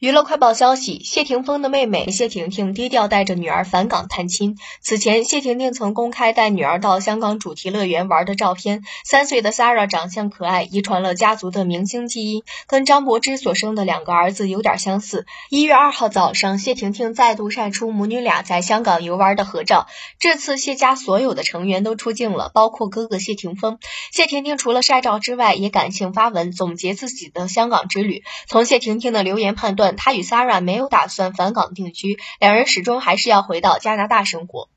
娱乐快报消息：谢霆锋的妹妹谢婷婷低调带着女儿返港探亲。此前，谢婷婷曾公开带女儿到香港主题乐园玩的照片。三岁的 Sara 长相可爱，遗传了家族的明星基因，跟张柏芝所生的两个儿子有点相似。一月二号早上，谢婷婷再度晒出母女俩在香港游玩的合照。这次谢家所有的成员都出镜了，包括哥哥谢霆锋。谢婷婷除了晒照之外，也感性发文总结自己的香港之旅。从谢婷婷的留言判断。他与 Sarah 没有打算返港定居，两人始终还是要回到加拿大生活。